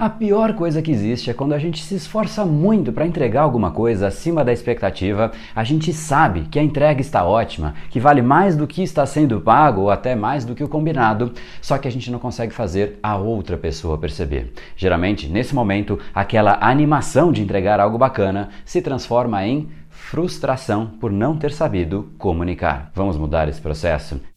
A pior coisa que existe é quando a gente se esforça muito para entregar alguma coisa acima da expectativa, a gente sabe que a entrega está ótima, que vale mais do que está sendo pago ou até mais do que o combinado, só que a gente não consegue fazer a outra pessoa perceber. Geralmente, nesse momento, aquela animação de entregar algo bacana se transforma em frustração por não ter sabido comunicar. Vamos mudar esse processo?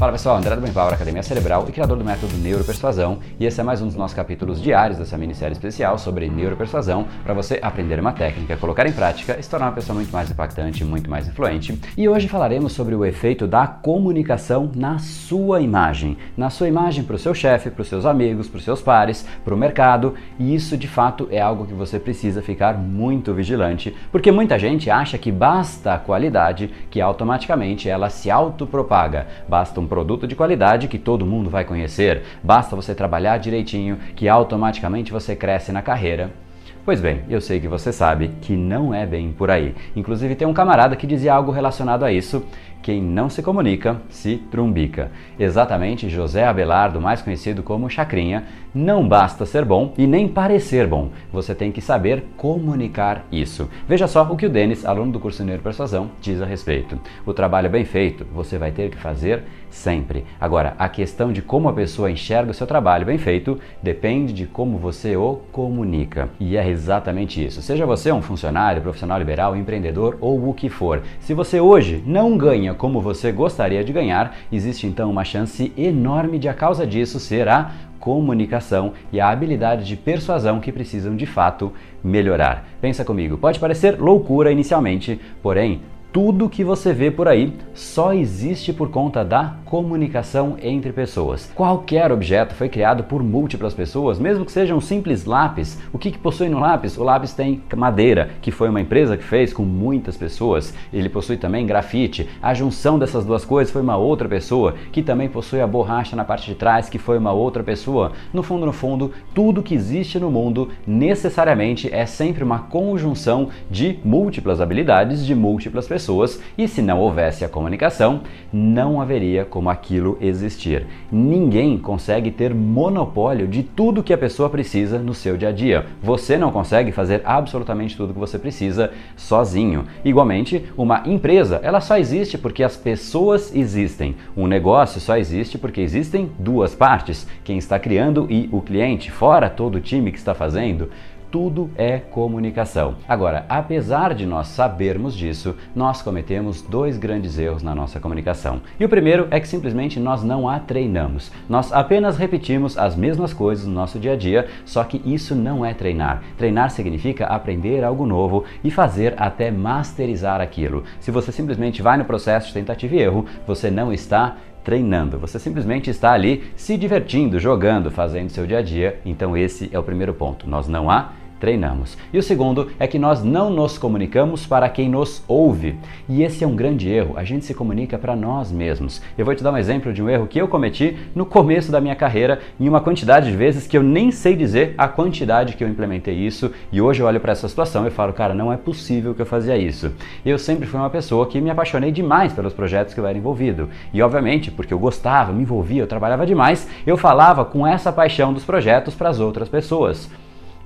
Fala pessoal, André do Power, Academia Cerebral e criador do método Neuropersuasão, e esse é mais um dos nossos capítulos diários dessa minissérie especial sobre neuropersuasão para você aprender uma técnica, colocar em prática e se tornar uma pessoa muito mais impactante, muito mais influente. E hoje falaremos sobre o efeito da comunicação na sua imagem, na sua imagem para o seu chefe, para os seus amigos, para os seus pares, para o mercado, e isso de fato é algo que você precisa ficar muito vigilante, porque muita gente acha que basta a qualidade que automaticamente ela se autopropaga, basta um produto de qualidade que todo mundo vai conhecer. Basta você trabalhar direitinho que automaticamente você cresce na carreira. Pois bem, eu sei que você sabe que não é bem por aí. Inclusive tem um camarada que dizia algo relacionado a isso quem não se comunica se trumbica. Exatamente, José Abelardo, mais conhecido como Chacrinha, não basta ser bom e nem parecer bom. Você tem que saber comunicar isso. Veja só o que o Denis, aluno do curso Neuro Persuasão, diz a respeito. O trabalho bem feito você vai ter que fazer sempre. Agora, a questão de como a pessoa enxerga o seu trabalho bem feito depende de como você o comunica. E é exatamente isso. Seja você um funcionário, profissional liberal, empreendedor ou o que for. Se você hoje não ganha como você gostaria de ganhar, existe então uma chance enorme de a causa disso ser a comunicação e a habilidade de persuasão que precisam de fato melhorar. Pensa comigo, pode parecer loucura inicialmente, porém tudo que você vê por aí só existe por conta da comunicação entre pessoas. Qualquer objeto foi criado por múltiplas pessoas, mesmo que seja um simples lápis. O que, que possui no lápis? O lápis tem madeira, que foi uma empresa que fez com muitas pessoas. Ele possui também grafite. A junção dessas duas coisas foi uma outra pessoa, que também possui a borracha na parte de trás, que foi uma outra pessoa. No fundo, no fundo, tudo que existe no mundo necessariamente é sempre uma conjunção de múltiplas habilidades de múltiplas pessoas pessoas e se não houvesse a comunicação, não haveria como aquilo existir. Ninguém consegue ter monopólio de tudo que a pessoa precisa no seu dia a dia. Você não consegue fazer absolutamente tudo que você precisa sozinho. Igualmente, uma empresa, ela só existe porque as pessoas existem. Um negócio só existe porque existem duas partes, quem está criando e o cliente, fora todo o time que está fazendo tudo é comunicação. Agora, apesar de nós sabermos disso, nós cometemos dois grandes erros na nossa comunicação. E o primeiro é que simplesmente nós não a treinamos. Nós apenas repetimos as mesmas coisas no nosso dia a dia, só que isso não é treinar. Treinar significa aprender algo novo e fazer até masterizar aquilo. Se você simplesmente vai no processo de tentativa e erro, você não está treinando. Você simplesmente está ali se divertindo, jogando, fazendo seu dia a dia. Então esse é o primeiro ponto. Nós não há treinamos. E o segundo é que nós não nos comunicamos para quem nos ouve. E esse é um grande erro. A gente se comunica para nós mesmos. Eu vou te dar um exemplo de um erro que eu cometi no começo da minha carreira, em uma quantidade de vezes que eu nem sei dizer a quantidade que eu implementei isso. E hoje eu olho para essa situação e falo, cara, não é possível que eu fazia isso. Eu sempre fui uma pessoa que me apaixonei demais pelos projetos que eu era envolvido. E obviamente, porque eu gostava, me envolvia, eu trabalhava demais, eu falava com essa paixão dos projetos para as outras pessoas.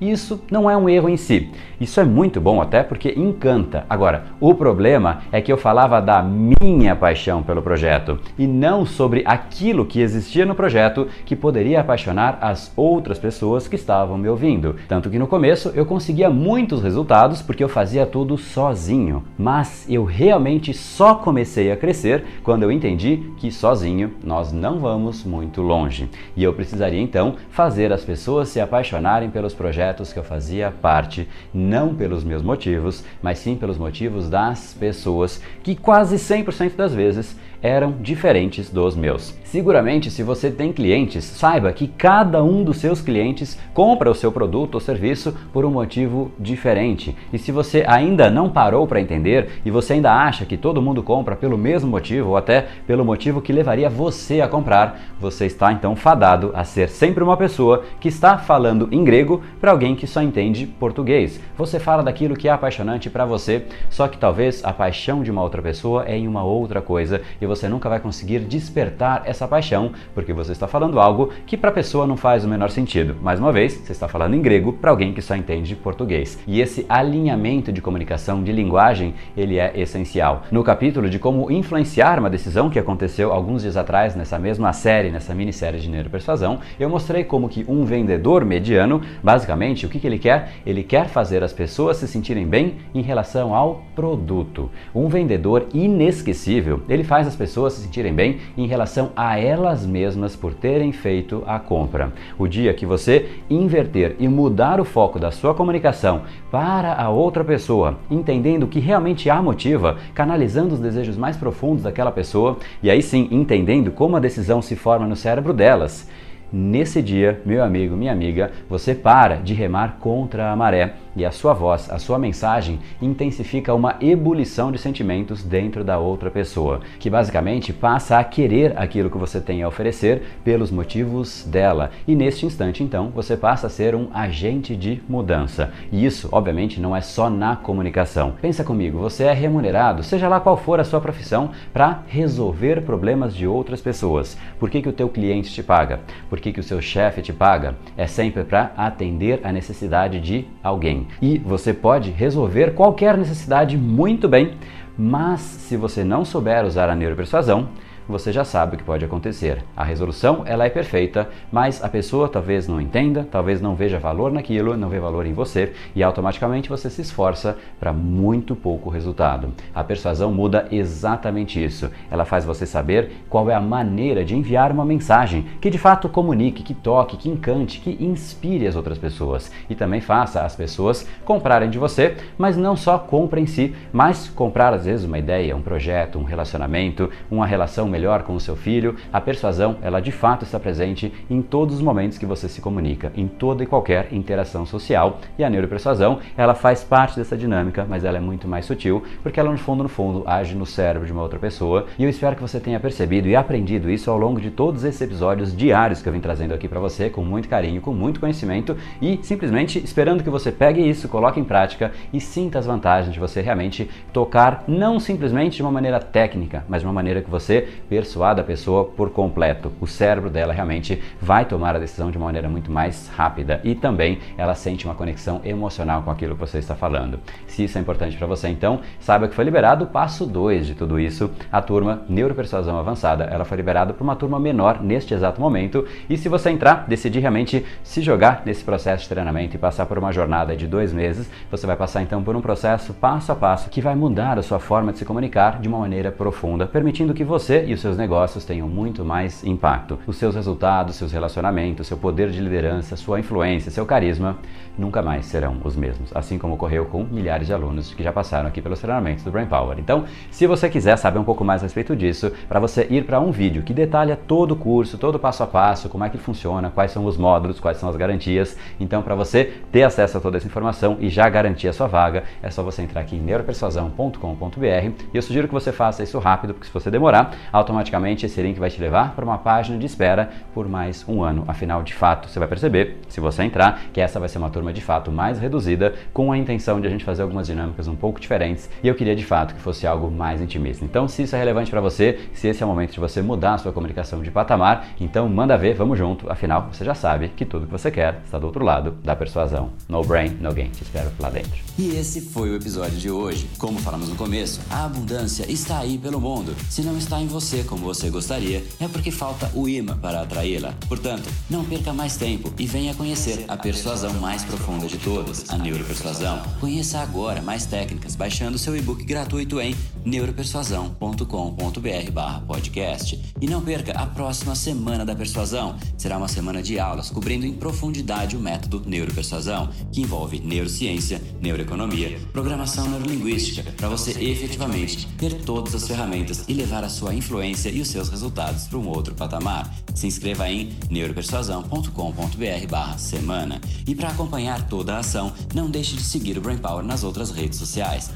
Isso não é um erro em si. Isso é muito bom até porque encanta. Agora, o problema é que eu falava da minha paixão pelo projeto e não sobre aquilo que existia no projeto que poderia apaixonar as outras pessoas que estavam me ouvindo. Tanto que no começo eu conseguia muitos resultados porque eu fazia tudo sozinho, mas eu realmente só comecei a crescer quando eu entendi que sozinho nós não vamos muito longe. E eu precisaria então fazer as pessoas se apaixonarem pelos projetos projetos que eu fazia parte, não pelos meus motivos, mas sim pelos motivos das pessoas, que quase 100% das vezes eram diferentes dos meus. Seguramente, se você tem clientes, saiba que cada um dos seus clientes compra o seu produto ou serviço por um motivo diferente. E se você ainda não parou para entender e você ainda acha que todo mundo compra pelo mesmo motivo ou até pelo motivo que levaria você a comprar, você está então fadado a ser sempre uma pessoa que está falando em grego para alguém que só entende português. Você fala daquilo que é apaixonante para você, só que talvez a paixão de uma outra pessoa é em uma outra coisa e você nunca vai conseguir despertar essa paixão, porque você está falando algo que para a pessoa não faz o menor sentido. Mais uma vez, você está falando em grego para alguém que só entende português. E esse alinhamento de comunicação, de linguagem, ele é essencial. No capítulo de como influenciar uma decisão que aconteceu alguns dias atrás nessa mesma série, nessa minissérie de Neuropersuasão, eu mostrei como que um vendedor mediano, basicamente, o que, que ele quer? Ele quer fazer as pessoas se sentirem bem em relação ao produto. Um vendedor inesquecível, ele faz as pessoas se sentirem bem em relação a elas mesmas por terem feito a compra. O dia que você inverter e mudar o foco da sua comunicação para a outra pessoa, entendendo o que realmente a motiva, canalizando os desejos mais profundos daquela pessoa e aí sim entendendo como a decisão se forma no cérebro delas. Nesse dia, meu amigo, minha amiga, você para de remar contra a maré e a sua voz, a sua mensagem intensifica uma ebulição de sentimentos dentro da outra pessoa, que basicamente passa a querer aquilo que você tem a oferecer pelos motivos dela. E neste instante, então, você passa a ser um agente de mudança. E isso, obviamente, não é só na comunicação. Pensa comigo, você é remunerado, seja lá qual for a sua profissão, para resolver problemas de outras pessoas. Por que, que o teu cliente te paga? Por que, que o seu chefe te paga? É sempre para atender a necessidade de alguém. E você pode resolver qualquer necessidade muito bem, mas se você não souber usar a neuropersuasão, você já sabe o que pode acontecer. A resolução ela é perfeita, mas a pessoa talvez não entenda, talvez não veja valor naquilo, não vê valor em você e automaticamente você se esforça para muito pouco resultado. A persuasão muda exatamente isso. Ela faz você saber qual é a maneira de enviar uma mensagem que de fato comunique, que toque, que encante, que inspire as outras pessoas e também faça as pessoas comprarem de você, mas não só comprem em si, mas comprar às vezes uma ideia, um projeto, um relacionamento, uma relação melhor com o seu filho, a persuasão, ela de fato está presente em todos os momentos que você se comunica, em toda e qualquer interação social. E a neuropersuasão, ela faz parte dessa dinâmica, mas ela é muito mais sutil, porque ela no fundo, no fundo, age no cérebro de uma outra pessoa. E eu espero que você tenha percebido e aprendido isso ao longo de todos esses episódios diários que eu vim trazendo aqui para você, com muito carinho, com muito conhecimento e simplesmente esperando que você pegue isso, coloque em prática e sinta as vantagens de você realmente tocar não simplesmente de uma maneira técnica, mas de uma maneira que você persuada a pessoa por completo. O cérebro dela realmente vai tomar a decisão de uma maneira muito mais rápida e também ela sente uma conexão emocional com aquilo que você está falando. Se isso é importante para você, então, saiba que foi liberado o passo 2 de tudo isso, a turma Neuropersuasão Avançada. Ela foi liberada para uma turma menor neste exato momento e se você entrar, decidir realmente se jogar nesse processo de treinamento e passar por uma jornada de dois meses, você vai passar então por um processo passo a passo que vai mudar a sua forma de se comunicar de uma maneira profunda, permitindo que você e os seus negócios tenham muito mais impacto. Os seus resultados, seus relacionamentos, seu poder de liderança, sua influência, seu carisma nunca mais serão os mesmos, assim como ocorreu com milhares de alunos que já passaram aqui pelos treinamentos do Brain Power. Então, se você quiser saber um pouco mais a respeito disso, para você ir para um vídeo que detalha todo o curso, todo o passo a passo, como é que funciona, quais são os módulos, quais são as garantias. Então, para você ter acesso a toda essa informação e já garantir a sua vaga, é só você entrar aqui em neuropersuasão.com.br e eu sugiro que você faça isso rápido, porque se você demorar, automaticamente esse link vai te levar para uma página de espera por mais um ano. Afinal, de fato, você vai perceber, se você entrar, que essa vai ser uma turma de fato mais reduzida, com a intenção de a gente fazer algumas dinâmicas um pouco diferentes e eu queria de fato que fosse algo mais intimista. Então, se isso é relevante para você, se esse é o momento de você mudar a sua comunicação de patamar, então manda ver, vamos junto. Afinal, você já sabe que tudo que você quer está do outro lado da persuasão. No brain, no gain. Te espero lá dentro. E esse foi o episódio de hoje. Como falamos no começo, a abundância está aí pelo mundo. Se não está em você como você gostaria, é porque falta o imã para atraí-la. Portanto, não perca mais tempo e venha conhecer a persuasão mais profunda de todas, a neuropersuasão. Conheça agora mais técnicas baixando seu e-book gratuito em neuropersuasão.com.br/podcast. E não perca a próxima semana da persuasão. Será uma semana de aulas cobrindo em profundidade o método neuropersuasão, que envolve neurociência, neuroeconomia, programação neurolinguística, para você efetivamente ter todas as ferramentas e levar a sua influência influência e os seus resultados para um outro patamar. Se inscreva em neuropersuasão.com.br semana. E para acompanhar toda a ação, não deixe de seguir o Brain Power nas outras redes sociais.